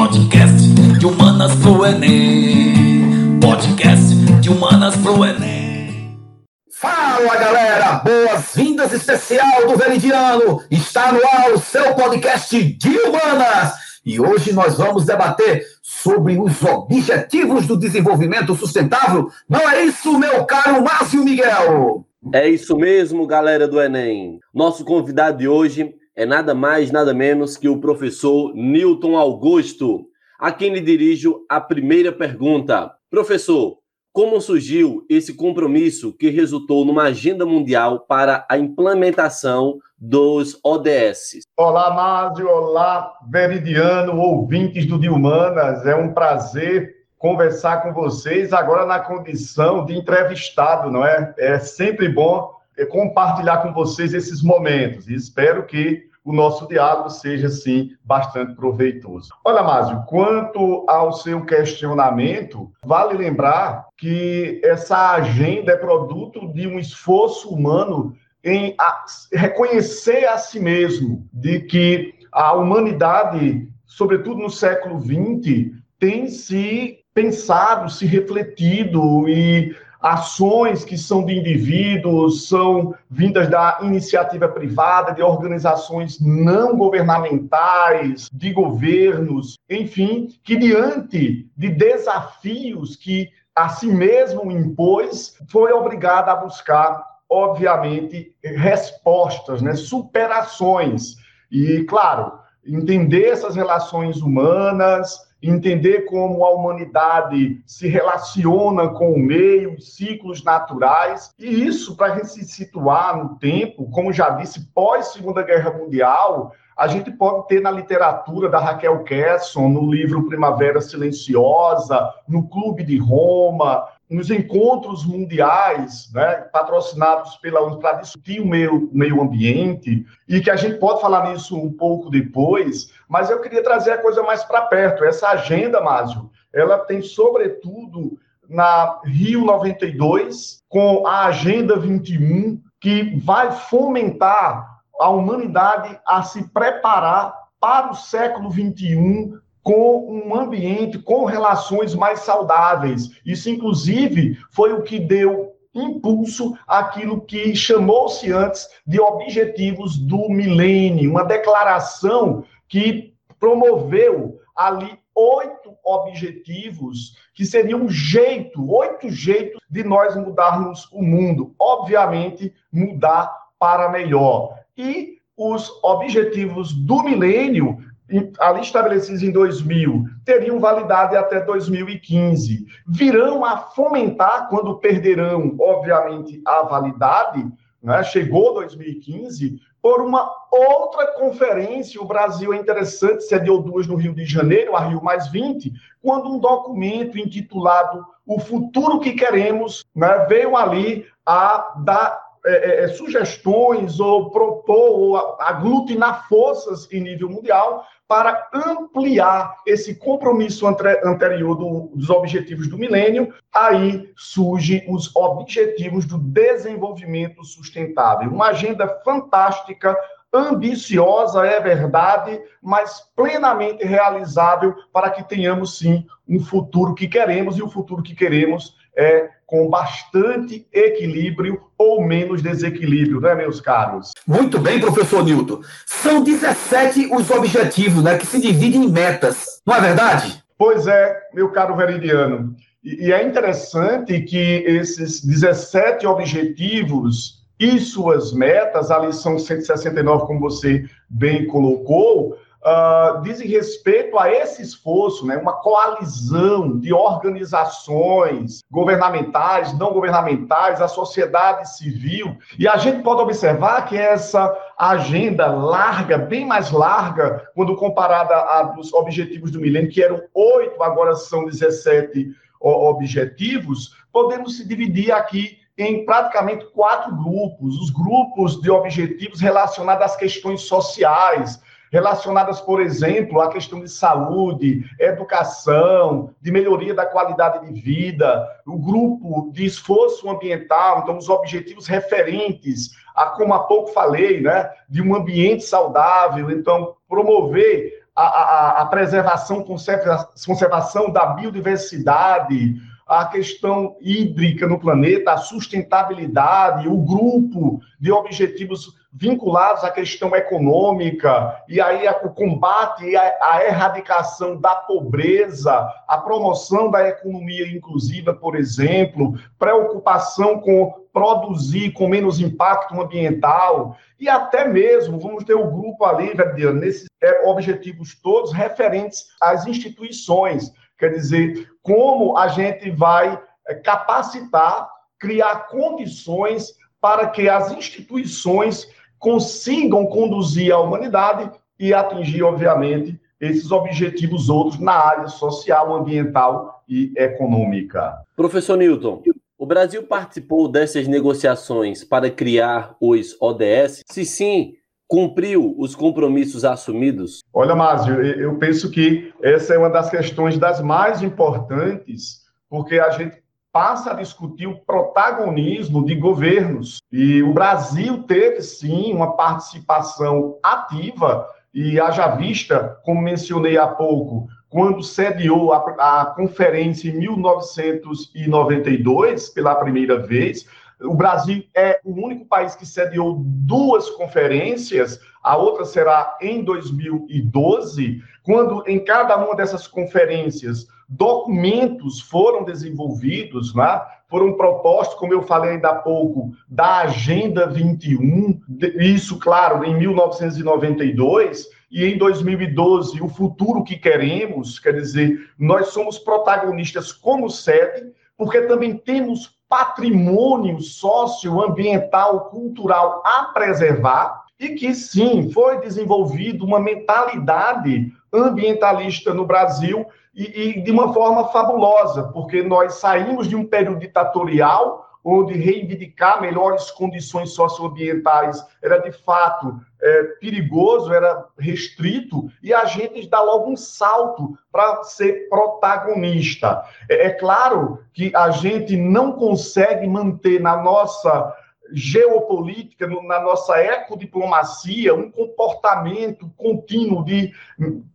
Podcast de humanas pro Enem. Podcast de humanas pro Enem. Fala galera, boas-vindas especial do Veridiano. Está no ar o seu podcast de humanas. E hoje nós vamos debater sobre os objetivos do desenvolvimento sustentável. Não é isso, meu caro Márcio Miguel? É isso mesmo, galera do Enem. Nosso convidado de hoje é nada mais, nada menos que o professor Newton Augusto, a quem lhe dirijo a primeira pergunta. Professor, como surgiu esse compromisso que resultou numa agenda mundial para a implementação dos ODS? Olá, Márcio, olá, Veridiano, ouvintes do Dilmanas. É um prazer conversar com vocês agora na condição de entrevistado, não é? É sempre bom compartilhar com vocês esses momentos espero que o nosso diálogo seja, sim, bastante proveitoso. Olha, Márcio, quanto ao seu questionamento, vale lembrar que essa agenda é produto de um esforço humano em reconhecer a si mesmo de que a humanidade, sobretudo no século XX, tem se pensado, se refletido e ações que são de indivíduos, são vindas da iniciativa privada, de organizações não governamentais, de governos, enfim, que diante de desafios que a si mesmo impôs, foi obrigada a buscar, obviamente, respostas, né, superações. E, claro, entender essas relações humanas, entender como a humanidade se relaciona com o meio, os ciclos naturais, e isso para se situar no tempo, como já disse, pós Segunda Guerra Mundial, a gente pode ter na literatura da Raquel Kesson, no livro Primavera Silenciosa, no Clube de Roma, nos encontros mundiais, né, patrocinados pela ONU para discutir o meio, meio ambiente, e que a gente pode falar nisso um pouco depois, mas eu queria trazer a coisa mais para perto. Essa agenda, Márcio, ela tem, sobretudo, na Rio 92, com a Agenda 21, que vai fomentar a humanidade a se preparar para o século 21 com um ambiente, com relações mais saudáveis. Isso, inclusive, foi o que deu impulso àquilo que chamou-se antes de Objetivos do Milênio, uma declaração que promoveu ali oito objetivos que seriam um jeito, oito jeitos de nós mudarmos o mundo. Obviamente, mudar para melhor. E os objetivos do milênio ali estabelecidos em 2000, teriam validade até 2015. Virão a fomentar, quando perderão, obviamente, a validade, né? chegou 2015, por uma outra conferência. O Brasil é interessante, sediou duas no Rio de Janeiro, a Rio Mais 20, quando um documento intitulado O Futuro que Queremos né, veio ali a dar é, é, é, sugestões ou propor ou aglutinar forças em nível mundial para ampliar esse compromisso anterior do, dos objetivos do milênio, aí surgem os objetivos do desenvolvimento sustentável. Uma agenda fantástica, ambiciosa, é verdade, mas plenamente realizável para que tenhamos, sim, um futuro que queremos, e o futuro que queremos é com bastante equilíbrio ou menos desequilíbrio, né, meus caros? Muito bem, professor Newton. São 17 os objetivos, né, que se dividem em metas, não é verdade? Pois é, meu caro Veridiano. E é interessante que esses 17 objetivos e suas metas, ali são 169, como você bem colocou, uh, dizem respeito a esse esforço, né, uma coalizão de organizações governamentais, não governamentais, a sociedade civil, e a gente pode observar que essa agenda larga, bem mais larga, quando comparada a dos objetivos do milênio, que eram oito, agora são 17 objetivos, podemos se dividir aqui em praticamente quatro grupos. Os grupos de objetivos relacionados às questões sociais, relacionadas, por exemplo, à questão de saúde, educação, de melhoria da qualidade de vida, o grupo de esforço ambiental, então os objetivos referentes a, como há pouco falei, né, de um ambiente saudável, então promover a, a, a preservação, conservação da biodiversidade, a questão hídrica no planeta, a sustentabilidade, o grupo de objetivos vinculados à questão econômica, e aí o combate e a, erradicação da pobreza, a promoção da economia inclusiva, por exemplo, preocupação com produzir com menos impacto ambiental, e até mesmo vamos ter o grupo ali, Verdiano, nesses é, objetivos todos referentes às instituições. Quer dizer, como a gente vai é, capacitar, criar condições para que as instituições consigam conduzir a humanidade e atingir, obviamente, esses objetivos outros na área social, ambiental e econômica. Professor Newton, o Brasil participou dessas negociações para criar os ODS? Se sim, cumpriu os compromissos assumidos? Olha, Márcio, eu penso que essa é uma das questões das mais importantes, porque a gente passa a discutir o protagonismo de governos. E o Brasil teve, sim, uma participação ativa, e haja vista, como mencionei há pouco, quando sediou a, a conferência em 1992, pela primeira vez, o Brasil é o único país que sediou duas conferências, a outra será em 2012, quando em cada uma dessas conferências documentos foram desenvolvidos, né? foram propostos, como eu falei ainda há pouco, da Agenda 21, isso, claro, em 1992, e em 2012, o futuro que queremos, quer dizer, nós somos protagonistas como sede, porque também temos patrimônio socioambiental, cultural a preservar e que sim, foi desenvolvido uma mentalidade ambientalista no Brasil e, e de uma forma fabulosa, porque nós saímos de um período ditatorial onde reivindicar melhores condições socioambientais era de fato é, perigoso, era restrito, e a gente dá logo um salto para ser protagonista. É, é claro que a gente não consegue manter na nossa geopolítica, na nossa ecodiplomacia, um comportamento contínuo de,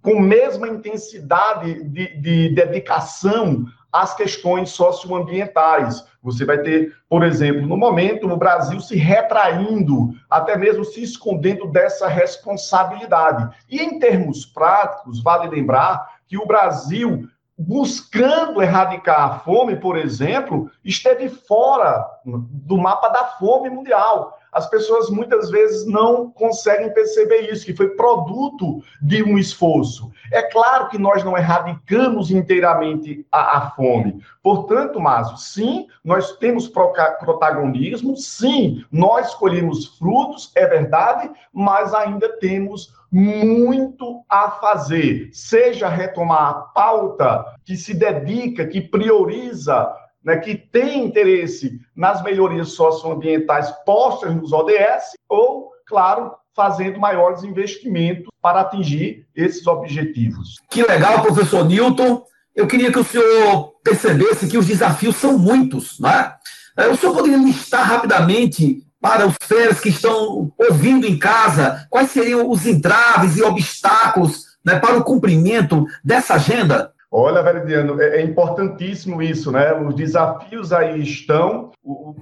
com mesma intensidade de, de dedicação às questões socioambientais. Você vai ter, por exemplo, no momento, o Brasil se retraindo, até mesmo se escondendo dessa responsabilidade. E em termos práticos, vale lembrar que o Brasil, buscando erradicar a fome, por exemplo, esteve fora do mapa da fome mundial as pessoas muitas vezes não conseguem perceber isso, que foi produto de um esforço. É claro que nós não erradicamos inteiramente a, a fome. Portanto, Márcio, sim, nós temos protagonismo, sim, nós colhemos frutos, é verdade, mas ainda temos muito a fazer, seja retomar a pauta que se dedica, que prioriza né, que tem interesse nas melhorias socioambientais postas nos ODS, ou, claro, fazendo maiores investimentos para atingir esses objetivos. Que legal, professor Newton. Eu queria que o senhor percebesse que os desafios são muitos, né? O senhor poderia listar rapidamente para os férias que estão ouvindo em casa quais seriam os entraves e obstáculos né, para o cumprimento dessa agenda? Olha, Veridiano, é, é, importantíssimo isso, né? Os desafios aí estão,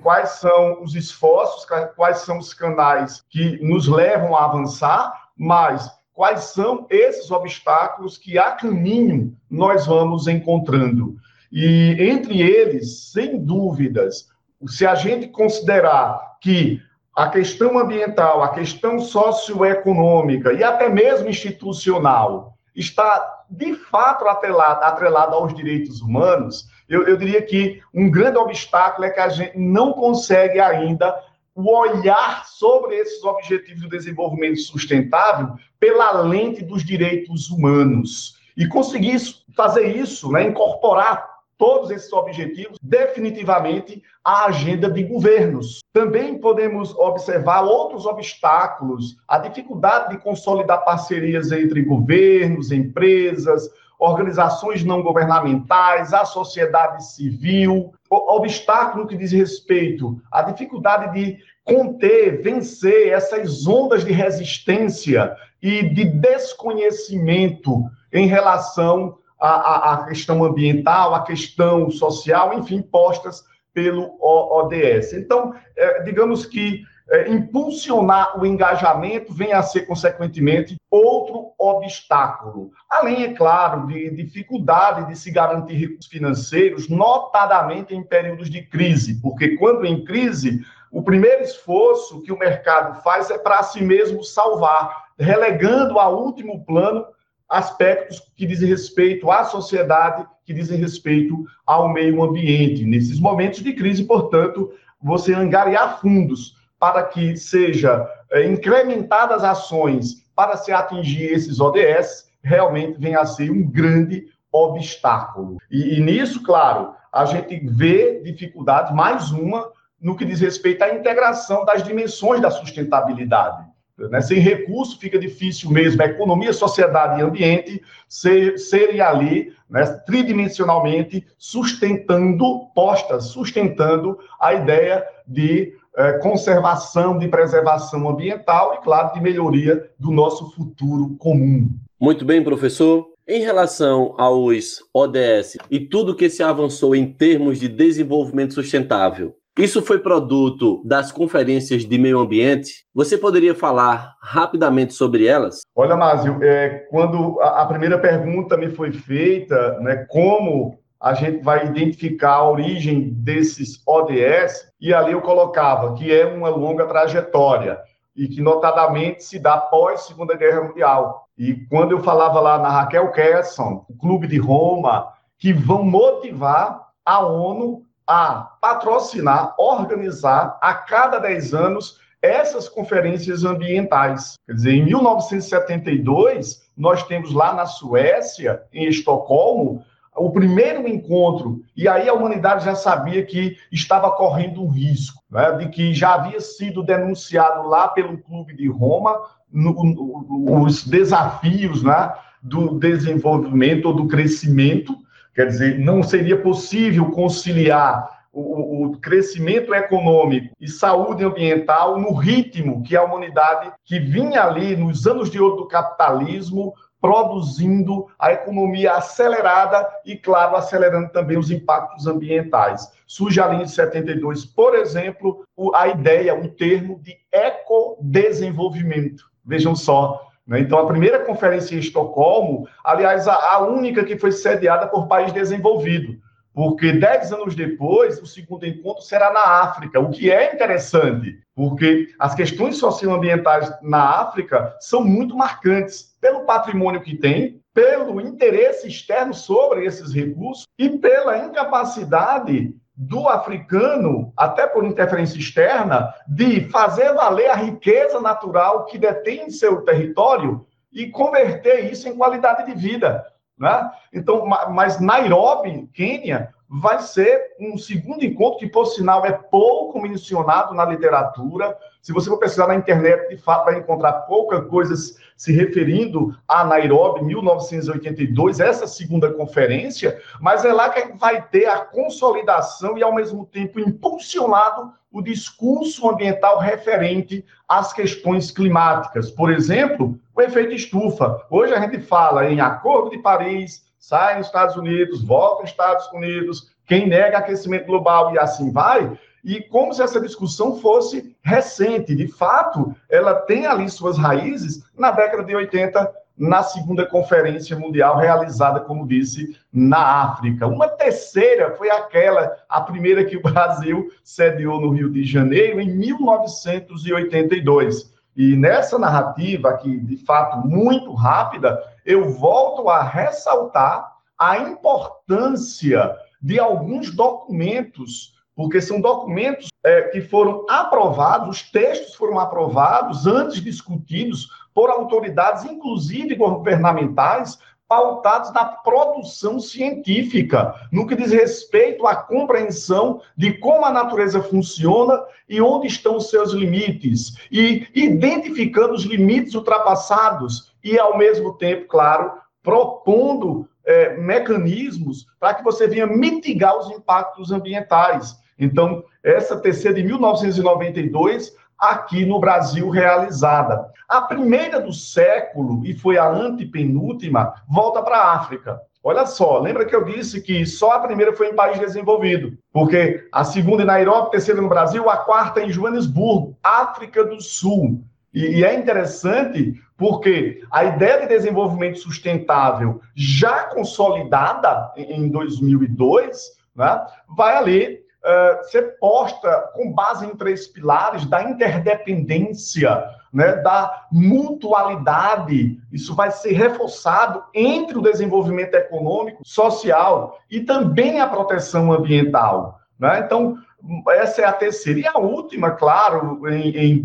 quais são os esforços, quais são os canais que nos levam a avançar, mas quais são esses obstáculos que a caminho nós vamos encontrando. E entre eles, sem dúvidas, se a gente considerar que a questão ambiental, a questão socioeconômica e até mesmo institucional está de fato atrelada, atrelada aos direitos humanos, eu, eu diria que um grande obstáculo é que a gente não consegue ainda o olhar sobre esses objetivos do desenvolvimento sustentável pela lente dos direitos humanos. E conseguir fazer isso, né, incorporar todos esses objetivos definitivamente à agenda de governos. Também podemos observar outros obstáculos, a dificuldade de consolidar parcerias entre governos, empresas, organizações não governamentais, a sociedade civil, obstáculo que diz respeito à dificuldade de conter, vencer essas ondas de resistência e de desconhecimento em relação à, à questão ambiental, à questão social, enfim, postas pelo ODS. Então, é, digamos que é, impulsionar o engajamento vem a ser, consequentemente, outro obstáculo. Além, é claro, de dificuldade de se garantir recursos financeiros, notadamente em períodos de crise, porque quando em crise, o primeiro esforço que o mercado faz é para si mesmo salvar, relegando a último plano aspectos que dizem respeito à sociedade, que dizem respeito ao meio ambiente. Nesses momentos de crise, portanto, você angariar fundos para que seja é, incrementadas ações para se atingir esses ODS, realmente vem a ser um grande obstáculo. E, e nisso, claro, a gente vê dificuldade, mais uma, no que diz respeito à integração das dimensões da sustentabilidade. Né? Sem recurso fica difícil mesmo a economia, sociedade e ambiente ser, serem ali né, tridimensionalmente sustentando, postas, sustentando a ideia de eh, conservação, de preservação ambiental e, claro, de melhoria do nosso futuro comum. Muito bem, professor. Em relação aos ODS e tudo que se avançou em termos de desenvolvimento sustentável, isso foi produto das conferências de meio ambiente. Você poderia falar rapidamente sobre elas? Olha, Márcio, é, quando a, a, primeira pergunta me foi feita, né, como a gente vai identificar a origem desses ODS, e ali eu colocava que é uma longa trajetória e que notadamente se dá pós Segunda Guerra Mundial. E quando eu falava lá na Raquel Kesson, o Clube de Roma, que vão motivar a ONU a patrocinar, organizar a cada 10 anos essas conferências ambientais. Quer dizer, em 1972, nós temos lá na Suécia, em Estocolmo, o primeiro encontro, e aí a humanidade já sabia que estava correndo um risco, né, de que já havia sido denunciado lá pelo Clube de Roma no, no, os desafios né, do desenvolvimento ou do crescimento Quer dizer, não seria possível conciliar o, o, crescimento econômico e saúde ambiental no ritmo que a humanidade que vinha ali nos anos de ouro do capitalismo produzindo a economia acelerada e, claro, acelerando também os impactos ambientais. Surge ali em 72, por exemplo, a ideia, um termo de ecodesenvolvimento. Vejam só? Então, a primeira conferência em Estocolmo, aliás, a, única que foi sediada por país desenvolvido, porque dez anos depois, o segundo encontro será na África, o que é interessante, porque as questões socioambientais na África são muito marcantes pelo patrimônio que tem, pelo interesse externo sobre esses recursos e pela incapacidade do africano, até por interferência externa, de fazer valer a riqueza natural que detém em seu território e converter isso em qualidade de vida. Né? Então, mas Nairobi, Quênia, vai ser um segundo encontro que, por sinal, é pouco mencionado na literatura. Se você for pesquisar na internet, de fato, vai encontrar pouca coisa se referindo a Nairobi, 1982, essa segunda conferência, mas é lá que vai ter a consolidação e, ao mesmo tempo, impulsionado o discurso ambiental referente às questões climáticas. Por exemplo, o efeito estufa. Hoje a gente fala em Acordo de Paris, sai nos Estados Unidos, volta nos Estados Unidos, quem nega aquecimento global e assim vai, e como se essa discussão fosse recente. De fato, ela tem ali suas raízes na década de 80, na segunda conferência mundial realizada, como disse, na África. Uma terceira foi aquela, a primeira que o Brasil sediou no Rio de Janeiro, em 1982. E nessa narrativa, aqui de fato muito rápida, eu volto a ressaltar a importância de alguns documentos, porque são documentos é, que foram aprovados, os textos foram aprovados, antes discutidos por autoridades, inclusive governamentais, pautados na produção científica, no que diz respeito à compreensão de como a natureza funciona e onde estão os seus limites, e identificando os limites ultrapassados e, ao mesmo tempo, claro, propondo é, mecanismos para que você venha mitigar os impactos ambientais. Então, essa terceira de 1992 aqui no Brasil realizada. A primeira do século, e foi a antepenúltima, volta para a África. Olha só, lembra que eu disse que só a primeira foi em país desenvolvido, porque a segunda em Nairobi, a terceira no Brasil, a quarta em Joanesburgo, África do Sul. E, e é interessante porque a ideia de desenvolvimento sustentável já consolidada em 2002, né, vai ali uh, ser posta com base em três pilares da interdependência, né, da mutualidade. Isso vai ser reforçado entre o desenvolvimento econômico, social e também a proteção ambiental. Né? Então, essa é a terceira. E a última, claro, em, em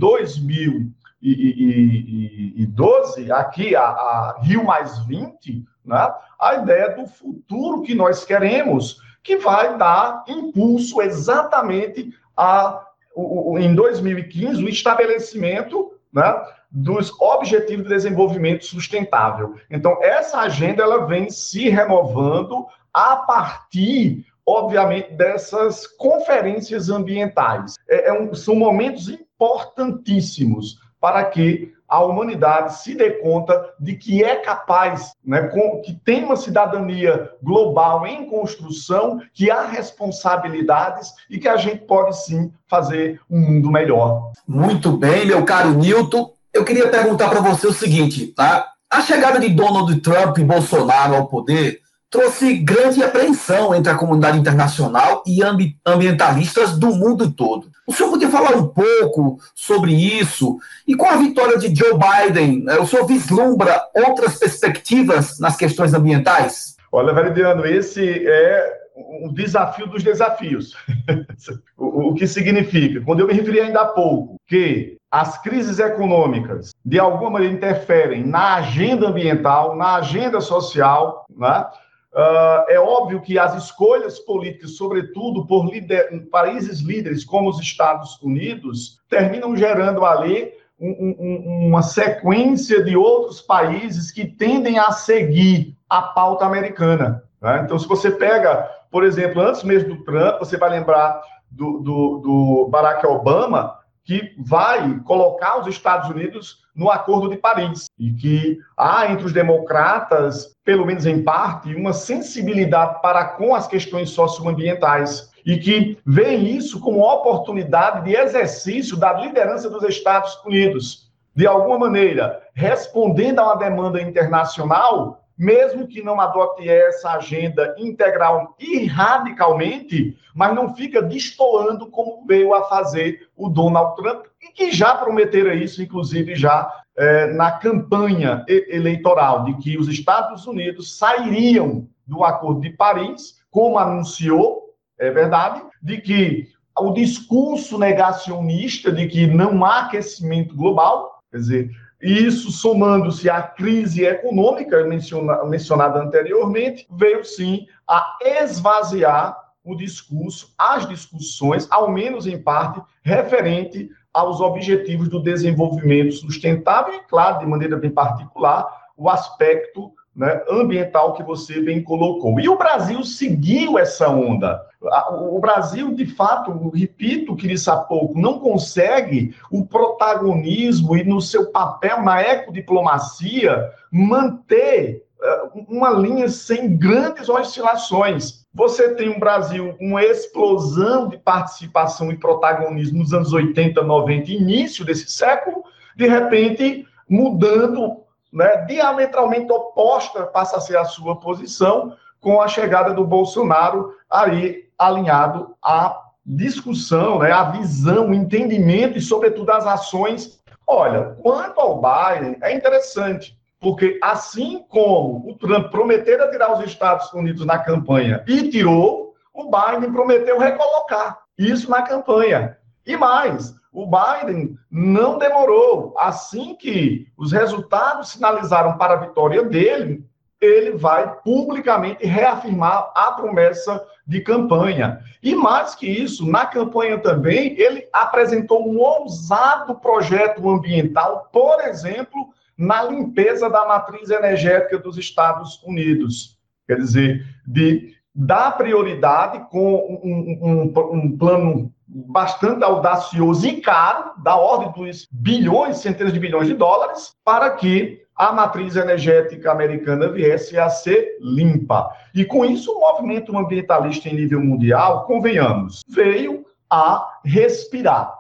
2012, aqui a, a Rio Mais 20, né? a ideia do futuro que nós queremos, que vai dar impulso exatamente a, o, em 2015, o estabelecimento né, dos Objetivos de Desenvolvimento Sustentável. Então, essa agenda ela vem se renovando a partir, obviamente, dessas conferências ambientais. É, é um, são momentos importantíssimos para que a humanidade se dê conta de que é capaz, né, que tem uma cidadania global em construção, que há responsabilidades e que a gente pode sim fazer um mundo melhor. Muito bem, meu caro Newton. Eu queria perguntar para você o seguinte, tá? A chegada de Donald Trump e Bolsonaro ao poder trouxe grande apreensão entre a comunidade internacional e ambi ambientalistas do mundo todo. O senhor podia falar um pouco sobre isso? E com a vitória de Joe Biden, né, o senhor vislumbra outras perspectivas nas questões ambientais? Olha, Veridiano, esse é um desafio dos desafios. o, o que significa? Quando eu me referi ainda há pouco que as crises econômicas de alguma maneira interferem na agenda ambiental, na agenda social, né? Uh, é óbvio que as escolhas políticas, sobretudo por líder, países líderes como os Estados Unidos, terminam gerando ali um, um, uma sequência de outros países que tendem a seguir a pauta americana. Né? Então, se você pega, por exemplo, antes mesmo do Trump, você vai lembrar do, do, do Barack Obama, que vai colocar os Estados Unidos no Acordo de Paris e que há entre os democratas, pelo menos em parte, uma sensibilidade para com as questões socioambientais e que veem isso como oportunidade de exercício da liderança dos Estados Unidos. De alguma maneira, respondendo a uma demanda internacional, mesmo que não adote essa agenda integral e radicalmente, mas não fica destoando como veio a fazer o Donald Trump, e que já prometera isso, inclusive, já é, na campanha eleitoral, de que os Estados Unidos sairiam do Acordo de Paris, como anunciou, é verdade, de que o discurso negacionista de que não há aquecimento global, quer dizer, isso, somando-se à crise econômica menciona, mencionada anteriormente, veio sim a esvaziar o discurso, as discussões, ao menos em parte, referente aos objetivos do desenvolvimento sustentável e, claro, de maneira bem particular, o aspecto né, ambiental que você bem colocou. E o Brasil seguiu essa onda. O Brasil, de fato, repito o que disse há pouco, não consegue o protagonismo e no seu papel na ecodiplomacia manter eh, uma linha sem grandes oscilações. Você tem um Brasil uma explosão de participação e protagonismo nos anos 80, 90, início desse século, de repente mudando né, diametralmente oposta passa a ser a sua posição com a chegada do Bolsonaro aí alinhado à discussão, né, à visão, entendimento e, sobretudo, as ações. Olha, quanto ao Biden, é interessante, porque assim como o Trump prometeu tirar os Estados Unidos na campanha e tirou, o Biden prometeu recolocar isso na campanha. E mais, o Biden não demorou. Assim que os resultados sinalizaram para a vitória dele, ele vai publicamente reafirmar a promessa de campanha. E mais que isso, na campanha também, ele apresentou um ousado projeto ambiental, por exemplo, na limpeza da matriz energética dos Estados Unidos. Quer dizer, de dar prioridade com um, um, um plano bastante audacioso e caro, da ordem dos bilhões, centenas de bilhões de dólares, para que a matriz energética americana viesse a ser limpa. E com isso, o movimento ambientalista em nível mundial, convenhamos, veio a respirar.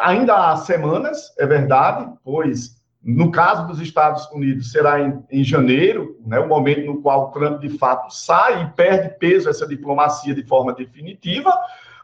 Ainda há semanas, é verdade, pois no caso dos Estados Unidos será em, em janeiro, né, o momento no qual Trump de fato sai e perde peso essa diplomacia de forma definitiva,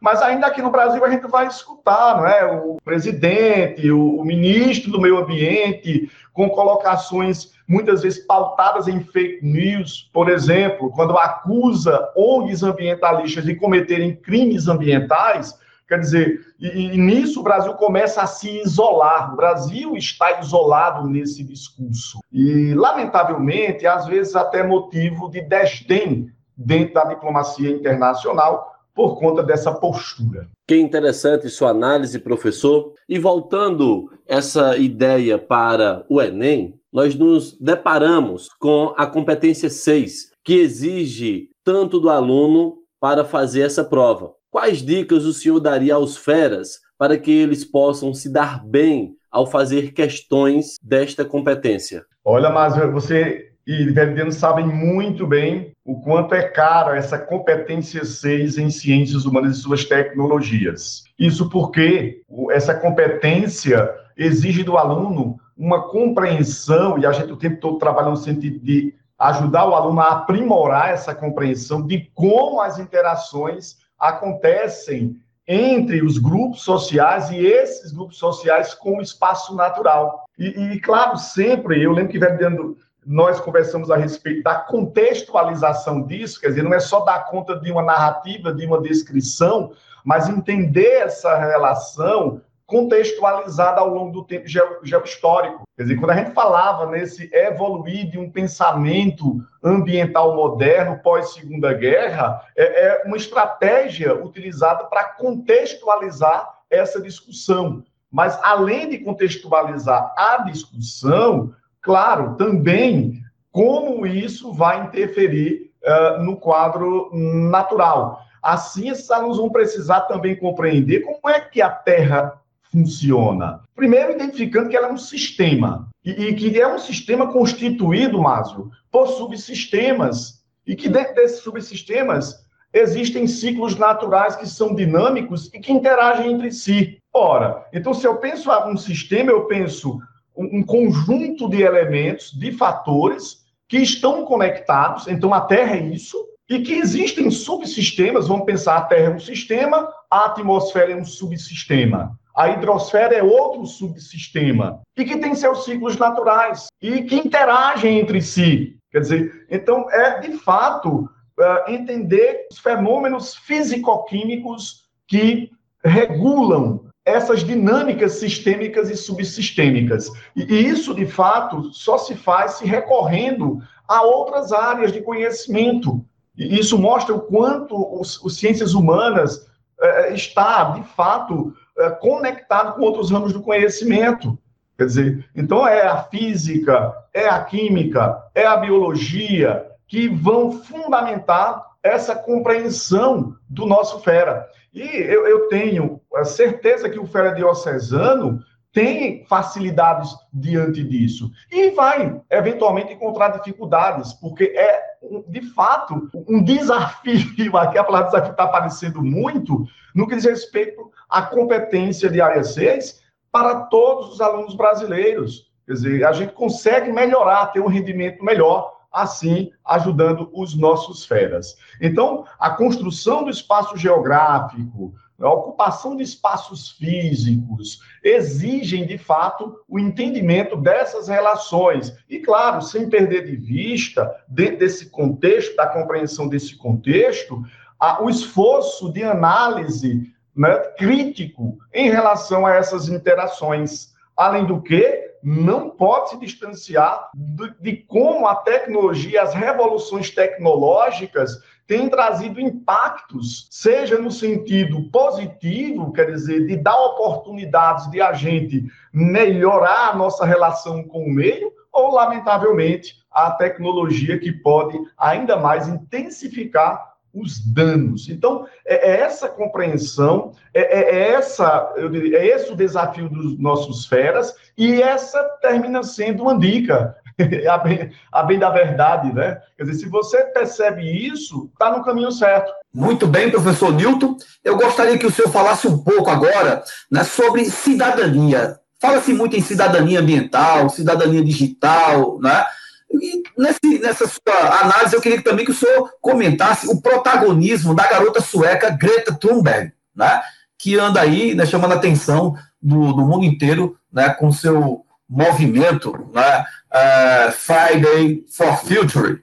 mas ainda aqui no Brasil a gente vai escutar, não é? O presidente, o, ministro do meio ambiente, com colocações muitas vezes pautadas em fake news, por exemplo, quando acusa ONGs ambientalistas de cometerem crimes ambientais, Quer dizer, e, e, nisso o Brasil começa a se isolar. O Brasil está isolado nesse discurso. E, lamentavelmente, às vezes até motivo de desdém dentro da diplomacia internacional, por conta dessa postura. Que interessante sua análise, professor. E voltando essa ideia para o Enem, nós nos deparamos com a competência 6, que exige tanto do aluno para fazer essa prova. Quais dicas o senhor daria aos feras para que eles possam se dar bem ao fazer questões desta competência? Olha, mas você e Veridiano sabem muito bem o quanto é caro essa competência 6 em ciências humanas e suas tecnologias. Isso porque essa competência exige do aluno uma compreensão, e a gente o tempo todo trabalha no sentido de ajudar o aluno a aprimorar essa compreensão de como as interações acontecem entre os grupos sociais e esses grupos sociais com o espaço natural. E, e claro, sempre, eu lembro que Veridiano nós conversamos a respeito da contextualização disso, quer dizer, não é só dar conta de uma narrativa, de uma descrição, mas entender essa relação contextualizada ao longo do tempo geohistórico. Quer dizer, quando a gente falava nesse evoluir de um pensamento ambiental moderno pós-segunda guerra, é, é uma estratégia utilizada para contextualizar essa discussão. Mas, além de contextualizar a discussão, claro, também como isso vai interferir uh, no quadro natural. Assim, esses alunos vão precisar também compreender como é que a Terra funciona. Primeiro, identificando que ela é um sistema, e, e que é um sistema constituído, Márcio, por subsistemas, e que dentro desses subsistemas existem ciclos naturais que são dinâmicos e que interagem entre si. Ora, então se eu penso um sistema, eu penso um conjunto de elementos, de fatores que estão conectados. Então, a Terra é isso. E que existem subsistemas. Vamos pensar: a Terra é um sistema, a atmosfera é um subsistema. A hidrosfera é outro subsistema. E que tem seus ciclos naturais. E que interagem entre si. Quer dizer, então, é de fato é, entender os fenômenos físico-químicos que regulam essas dinâmicas sistêmicas e subsistêmicas. E isso, de fato, só se faz se recorrendo a outras áreas de conhecimento. E isso mostra o quanto os, os ciências humanas eh, está, de fato, eh, conectado com outros ramos do conhecimento. Quer dizer, então é a física, é a química, é a biologia que vão fundamentar essa compreensão do nosso fera. E eu, eu tenho a certeza que o fera diocesano tem facilidades diante disso. E vai, eventualmente, encontrar dificuldades, porque é, de fato, um desafio. Aqui a palavra desafio está aparecendo muito no que diz respeito à competência de área 6 para todos os alunos brasileiros. Quer dizer, a gente consegue melhorar, ter um rendimento melhor assim ajudando os nossos feras. Então, a construção do espaço geográfico, a ocupação de espaços físicos, exigem, de fato, o entendimento dessas relações. E, claro, sem perder de vista, dentro desse contexto, da compreensão desse contexto, a, o esforço de análise né, crítico em relação a essas interações. Além do que, não pode se distanciar de, de como a tecnologia, as revoluções tecnológicas têm trazido impactos, seja no sentido positivo, quer dizer, de dar oportunidades de a gente melhorar a nossa relação com o meio, ou, lamentavelmente, a tecnologia que pode ainda mais intensificar os danos. Então, é, é essa compreensão, é, é, é essa, eu diria, é esse o desafio dos nossos feras, e essa termina sendo uma dica, a, bem, a bem da verdade, né? Quer dizer, se você percebe isso, está no caminho certo. Muito bem, professor Newton. Eu gostaria que o senhor falasse um pouco agora né, sobre cidadania. Fala-se muito em cidadania ambiental, cidadania digital, né? E nesse, nessa sua análise, eu queria também que o senhor comentasse o protagonismo da garota sueca Greta Thunberg, né? que anda aí né, chamando a atenção do, do mundo inteiro né, com seu movimento né, uh, Friday for Future.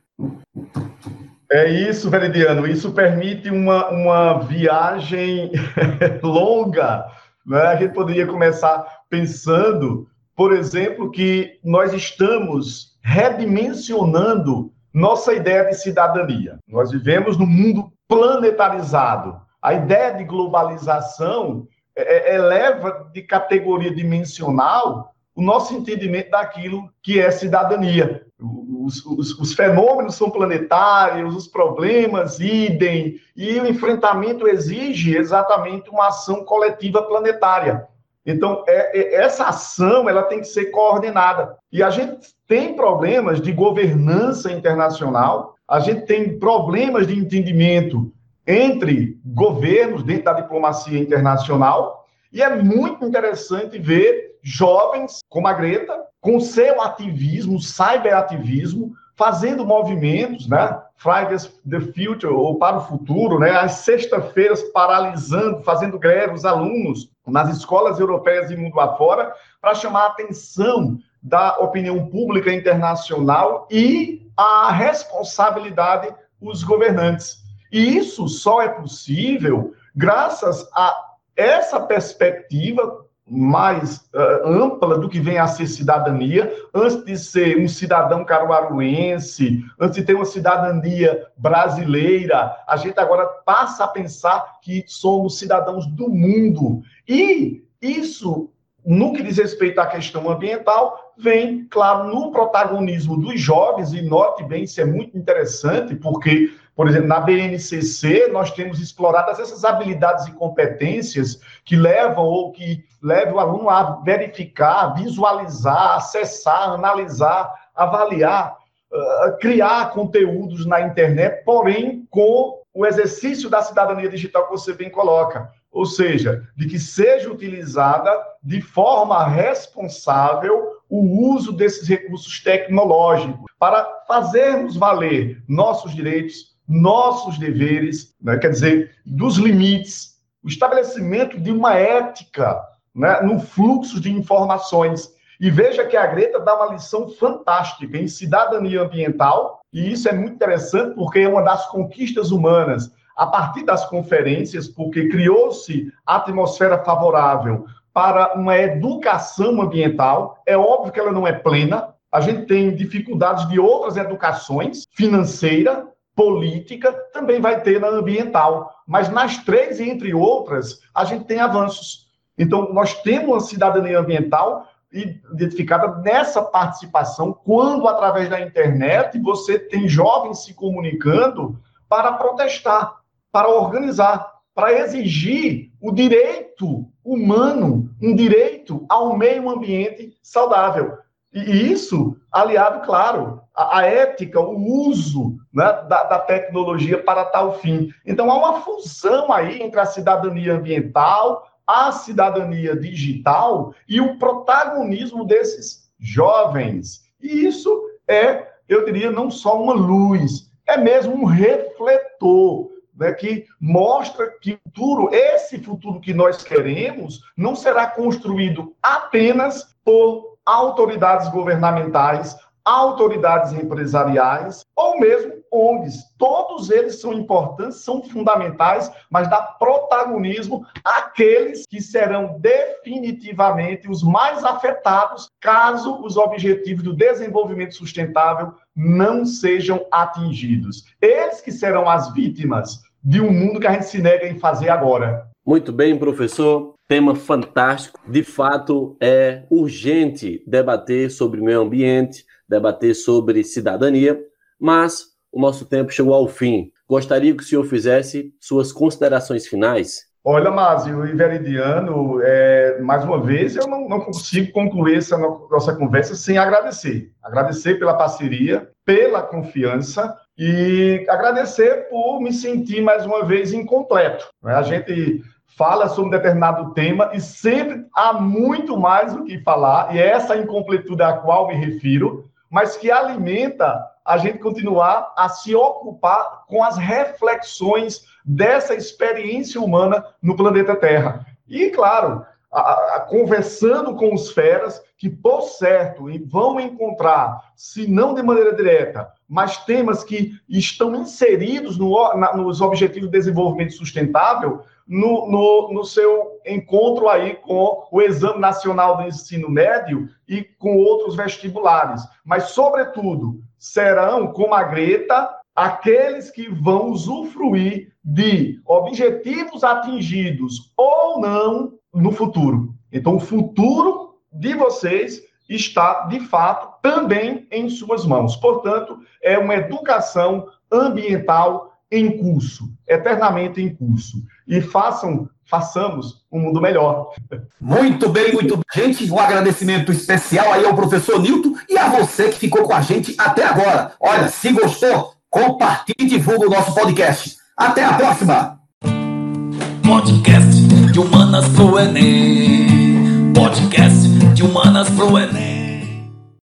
É isso, Veridiano. Isso permite uma, uma viagem longa. Né? A gente poderia começar pensando, por exemplo, que nós estamos redimensionando nossa ideia de cidadania. Nós vivemos num mundo planetarizado. A ideia de globalização é, é, eleva de categoria dimensional o nosso entendimento daquilo que é cidadania. Os, os, os, fenômenos são planetários, os problemas idem, e o enfrentamento exige exatamente uma ação coletiva planetária. Então, é, é, essa ação ela tem que ser coordenada. E a gente tem problemas de governança internacional, a gente tem problemas de entendimento entre governos dentro da diplomacia internacional, e é muito interessante ver jovens como a Greta, com seu ativismo, cyberativismo, fazendo movimentos, né? Fridays the Future, ou para o futuro, né? As sexta-feiras paralisando, fazendo greve, os alunos nas escolas europeias e mundo afora, para chamar a atenção da opinião pública internacional e a responsabilidade os governantes. E isso só é possível graças a essa perspectiva mais uh, ampla do que vem a ser cidadania, antes de ser um cidadão caruaruense, antes de ter uma cidadania brasileira, a gente agora passa a pensar que somos cidadãos do mundo. E isso, no que diz respeito à questão ambiental, vem, claro, no protagonismo dos jovens, e note bem, isso é muito interessante, porque por exemplo, na BNCC, nós temos explorado essas habilidades e competências que levam ou que levam o aluno a verificar, visualizar, acessar, analisar, avaliar, uh, criar conteúdos na internet, porém com o exercício da cidadania digital que você bem coloca. Ou seja, de que seja utilizada de forma responsável o uso desses recursos tecnológicos para fazermos valer nossos direitos, nossos deveres, né? quer dizer, dos limites, o estabelecimento de uma ética né? no fluxo de informações. E veja que a Greta dá uma lição fantástica em cidadania ambiental, e isso é muito interessante porque é uma das conquistas humanas a partir das conferências, porque criou-se atmosfera favorável para uma educação ambiental. É óbvio que ela não é plena, a gente tem dificuldades de outras educações, financeira, política, também vai ter na ambiental. Mas nas três, entre outras, a gente tem avanços. Então, nós temos uma cidadania ambiental identificada nessa participação, quando, através da internet, você tem jovens se comunicando para protestar, para organizar, para exigir o direito humano, um direito ao meio ambiente saudável. E isso aliado, claro, à, ética, o uso né, da, da, tecnologia para tal fim. Então, há uma fusão aí entre a cidadania ambiental, a cidadania digital e o protagonismo desses jovens. E isso é, eu diria, não só uma luz, é mesmo um refletor. Né, que mostra que o futuro, esse futuro que nós queremos, não será construído apenas por autoridades governamentais, autoridades empresariais ou mesmo ONGs. Todos eles são importantes, são fundamentais, mas dá protagonismo àqueles que serão definitivamente os mais afetados caso os objetivos do desenvolvimento sustentável não sejam atingidos. Eles que serão as vítimas de um mundo que a gente se nega em fazer agora. Muito bem, professor. Tema fantástico. De fato, é urgente debater sobre meio ambiente, debater sobre cidadania, mas o nosso tempo chegou ao fim. Gostaria que o senhor fizesse suas considerações finais. Olha, Márcio e Veridiano, é, mais uma vez, eu não, não, consigo concluir essa nossa conversa sem agradecer. Agradecer pela parceria, pela confiança e agradecer por me sentir mais uma vez incompleto. Né? A gente fala sobre um determinado tema e sempre há muito mais o que falar, e é essa incompletude a qual me refiro, mas que alimenta a gente continuar a se ocupar com as reflexões dessa experiência humana no planeta Terra. E, claro, a, a, conversando com os feras, que, por certo, vão encontrar, se não de maneira direta, mas temas que estão inseridos no, na, nos Objetivos de Desenvolvimento Sustentável, no, no, no, seu encontro aí com o Exame Nacional do Ensino Médio e com outros vestibulares. Mas, sobretudo, serão, como a Greta, aqueles que vão usufruir de objetivos atingidos ou não no futuro. Então, o futuro de vocês está, de fato, também em suas mãos. Portanto, é uma educação ambiental em curso, eternamente em curso. E façam, façamos um mundo melhor. Muito bem, muito bem. Gente, um agradecimento especial aí ao professor Nilton e a você que ficou com a gente até agora. Olha, se gostou, compartilhe e divulgue o nosso podcast. Até a próxima! Podcast de Humanas pro Enem. Podcast de Humanas pro Enem.